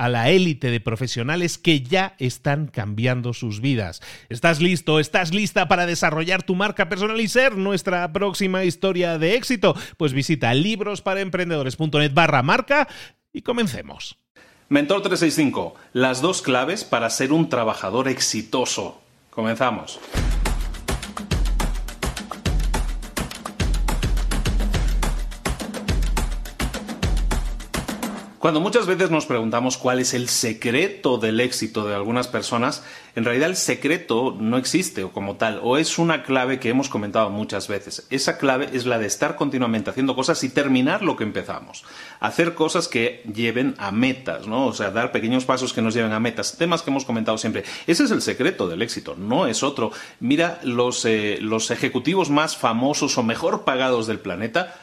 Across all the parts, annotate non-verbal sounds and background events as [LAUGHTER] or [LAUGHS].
a la élite de profesionales que ya están cambiando sus vidas. ¿Estás listo? ¿Estás lista para desarrollar tu marca personal y ser nuestra próxima historia de éxito? Pues visita librosparaemprendedores.net barra marca y comencemos. Mentor 365, las dos claves para ser un trabajador exitoso. Comenzamos. Cuando muchas veces nos preguntamos cuál es el secreto del éxito de algunas personas, en realidad el secreto no existe o como tal, o es una clave que hemos comentado muchas veces. Esa clave es la de estar continuamente haciendo cosas y terminar lo que empezamos. Hacer cosas que lleven a metas, ¿no? O sea, dar pequeños pasos que nos lleven a metas. Temas que hemos comentado siempre. Ese es el secreto del éxito, no es otro. Mira, los, eh, los ejecutivos más famosos o mejor pagados del planeta,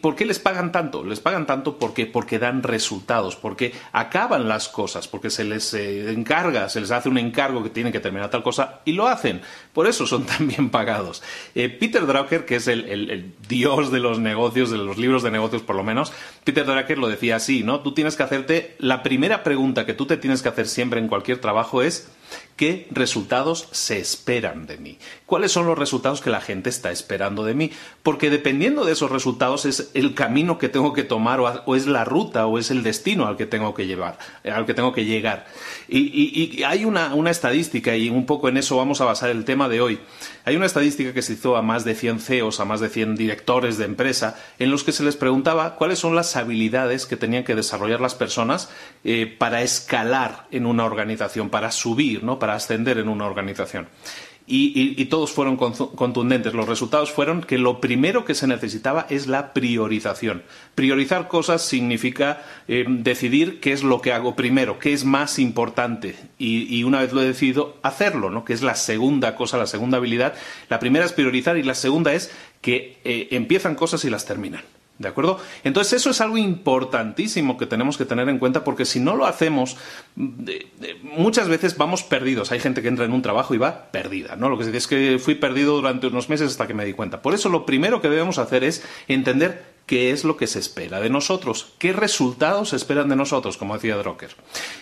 ¿Por qué les pagan tanto? Les pagan tanto porque, porque dan resultados, porque acaban las cosas, porque se les eh, encarga, se les hace un encargo que tienen que terminar tal cosa y lo hacen. Por eso son [LAUGHS] tan bien pagados. Eh, Peter Drucker, que es el, el, dios de los negocios, de los libros de negocios por lo menos, Peter Drucker lo decía así, ¿no? Tú tienes que hacerte, la primera pregunta que tú te tienes que hacer siempre en cualquier trabajo es ¿Qué resultados se esperan de mí? ¿Cuáles son los resultados que la gente está esperando de mí? Porque dependiendo de esos resultados es el camino que tengo que tomar o, es la ruta o es el destino al que tengo que llevar, al que tengo que llegar. Y, hay una, una, estadística y un poco en eso vamos a basar el tema de hoy. Hay una estadística que se hizo a más de 100 CEOs, a más de 100 directores de empresa, en los que se les preguntaba cuáles son las habilidades que tenían que desarrollar las personas eh, para escalar en una organización, para subir, ¿no? ascender en una organización. Y, todos fueron contundentes. Los resultados fueron que lo primero que se necesitaba es la priorización. Priorizar cosas significa eh, decidir qué es lo que hago primero, qué es más importante. Y, una vez lo he decidido, hacerlo, ¿no? que es la segunda cosa, la segunda habilidad. La primera es priorizar y la segunda es que eh, empiezan cosas y las terminan. ¿De acuerdo? Entonces eso es algo importantísimo que tenemos que tener en cuenta porque si no lo hacemos, muchas veces vamos perdidos. Hay gente que entra en un trabajo y va perdida, ¿no? Lo que se dice es que fui perdido durante unos meses hasta que me di cuenta. Por eso lo primero que debemos hacer es entender qué es lo que se espera de nosotros, qué resultados se esperan de nosotros, como decía Drucker.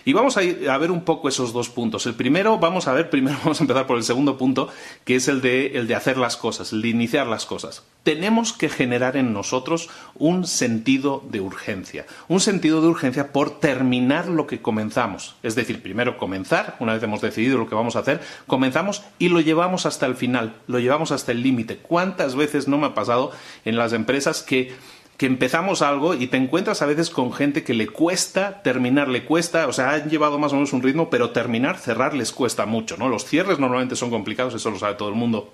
Y vamos a, ir a ver un poco esos dos puntos. El primero, vamos a ver, [LAUGHS] primero vamos a empezar por el segundo punto, que es el de, el de hacer las cosas, el de iniciar las cosas. Tenemos que generar en nosotros un sentido de urgencia, un sentido de urgencia por terminar lo que comenzamos. Es decir, primero comenzar, una vez hemos decidido lo que vamos a hacer, comenzamos y lo llevamos hasta el final, lo llevamos hasta el límite. ¿Cuántas veces no me ha pasado en las empresas que que empezamos algo y te encuentras a veces con gente que le cuesta terminar, le cuesta, o sea, han llevado más o menos un ritmo, pero terminar, cerrar les cuesta mucho, ¿no? Los cierres normalmente son complicados, eso lo sabe todo el mundo.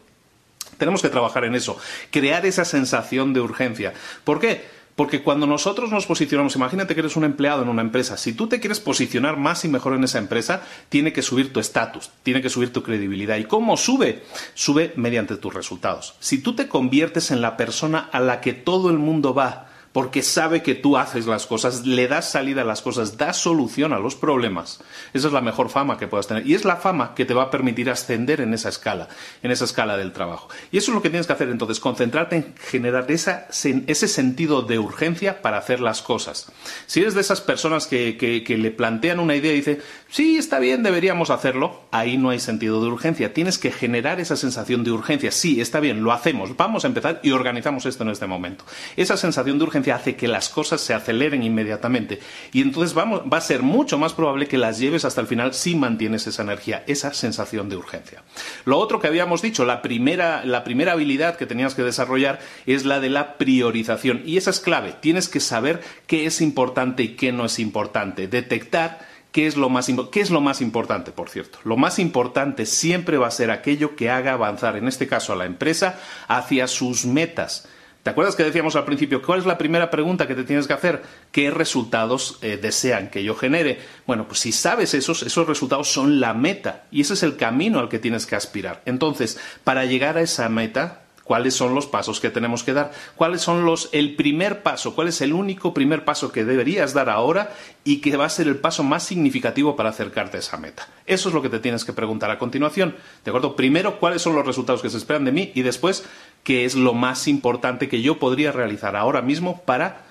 Tenemos que trabajar en eso, crear esa sensación de urgencia. ¿Por qué? Porque cuando nosotros nos posicionamos, imagínate que eres un empleado en una empresa, si tú te quieres posicionar más y mejor en esa empresa, tiene que subir tu estatus, tiene que subir tu credibilidad. ¿Y cómo sube? Sube mediante tus resultados. Si tú te conviertes en la persona a la que todo el mundo va, porque sabe que tú haces las cosas, le das salida a las cosas, das solución a los problemas. Esa es la mejor fama que puedas tener. Y es la fama que te va a permitir ascender en esa escala, en esa escala del trabajo. Y eso es lo que tienes que hacer entonces, concentrarte en generar ese sentido de urgencia para hacer las cosas. Si eres de esas personas que, que le plantean una idea y dice, sí, está bien, deberíamos hacerlo, ahí no hay sentido de urgencia. Tienes que generar esa sensación de urgencia. Sí, está bien, lo hacemos, vamos a empezar y organizamos esto en este momento. Esa sensación de urgencia hace que las cosas se aceleren inmediatamente. Y entonces vamos, va a ser mucho más probable que las lleves hasta el final si mantienes esa energía, esa sensación de urgencia. Lo otro que habíamos dicho, la primera, la primera habilidad que tenías que desarrollar es la de la priorización. Y esa es clave. Tienes que saber qué es importante y qué no es importante. Detectar ¿Qué es, lo más, ¿Qué es lo más importante, por cierto? Lo más importante siempre va a ser aquello que haga avanzar, en este caso a la empresa, hacia sus metas. ¿Te acuerdas que decíamos al principio, cuál es la primera pregunta que te tienes que hacer? ¿Qué resultados eh, desean que yo genere? Bueno, pues si sabes esos, esos resultados son la meta y ese es el camino al que tienes que aspirar. Entonces, para llegar a esa meta, cuáles son los pasos que tenemos que dar, cuáles son los el primer paso, cuál es el único primer paso que deberías dar ahora y que va a ser el paso más significativo para acercarte a esa meta. Eso es lo que te tienes que preguntar a continuación. ¿De acuerdo? Primero, cuáles son los resultados que se esperan de mí y después, qué es lo más importante que yo podría realizar ahora mismo para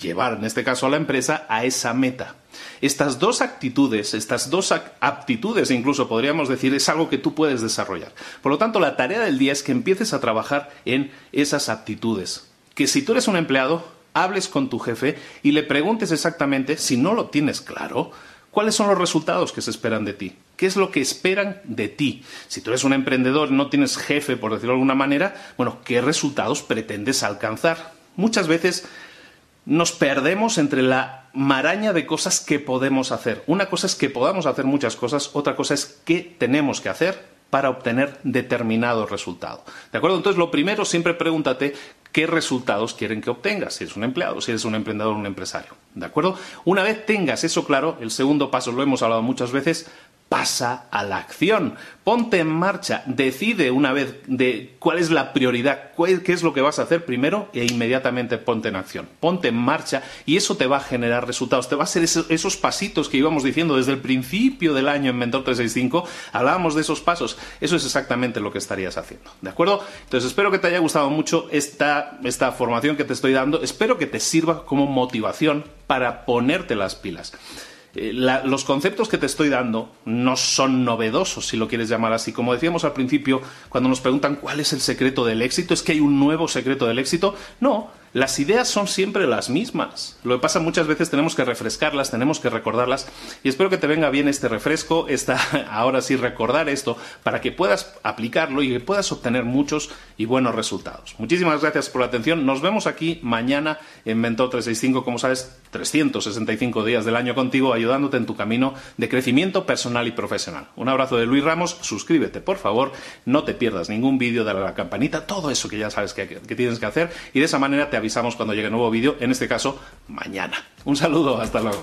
llevar, en este caso, a la empresa a esa meta. Estas dos actitudes, estas dos aptitudes, incluso podríamos decir, es algo que tú puedes desarrollar. Por lo tanto, la tarea del día es que empieces a trabajar en esas aptitudes. Que si tú eres un empleado, hables con tu jefe y le preguntes exactamente, si no lo tienes claro, cuáles son los resultados que se esperan de ti. ¿Qué es lo que esperan de ti? Si tú eres un emprendedor no tienes jefe, por decirlo de alguna manera, bueno, ¿qué resultados pretendes alcanzar? Muchas veces nos perdemos entre la maraña de cosas que podemos hacer. Una cosa es que podamos hacer muchas cosas, otra cosa es qué tenemos que hacer para obtener determinado resultado. ¿De acuerdo? Entonces, lo primero, siempre pregúntate qué resultados quieren que obtengas, si eres un empleado, si eres un emprendedor o un empresario. ¿De acuerdo? Una vez tengas eso claro, el segundo paso, lo hemos hablado muchas veces, pasa a la acción. Ponte en marcha, decide una vez de cuál es la prioridad, qué es lo que vas a hacer primero e inmediatamente ponte en acción. Ponte en marcha y eso te va a generar resultados, te va a ser esos, pasitos que íbamos diciendo desde el principio del año en Mentor 365, hablábamos de esos pasos, eso es exactamente lo que estarías haciendo, ¿de acuerdo? Entonces espero que te haya gustado mucho esta, esta formación que te estoy dando, espero que te sirva como motivación para ponerte las pilas. Eh, los conceptos que te estoy dando no son novedosos, si lo quieres llamar así. Como decíamos al principio, cuando nos preguntan cuál es el secreto del éxito, ¿es que hay un nuevo secreto del éxito? No, las ideas son siempre las mismas. Lo que pasa muchas veces tenemos que refrescarlas, tenemos que recordarlas y espero que te venga bien este refresco, esta, [LAUGHS] ahora sí recordar esto para que puedas aplicarlo y puedas obtener muchos y buenos resultados. Muchísimas gracias por la atención. Nos vemos aquí mañana en Mentor 365, como sabes, 365 días del año contigo ayudándote en tu camino de crecimiento personal y profesional. Un abrazo de Luis Ramos, suscríbete por favor, no te pierdas ningún vídeo, dale la campanita, todo eso que ya sabes que, que tienes que hacer y de esa manera te avisamos cuando llegue nuevo vídeo, en este caso, mañana. Un saludo, hasta luego.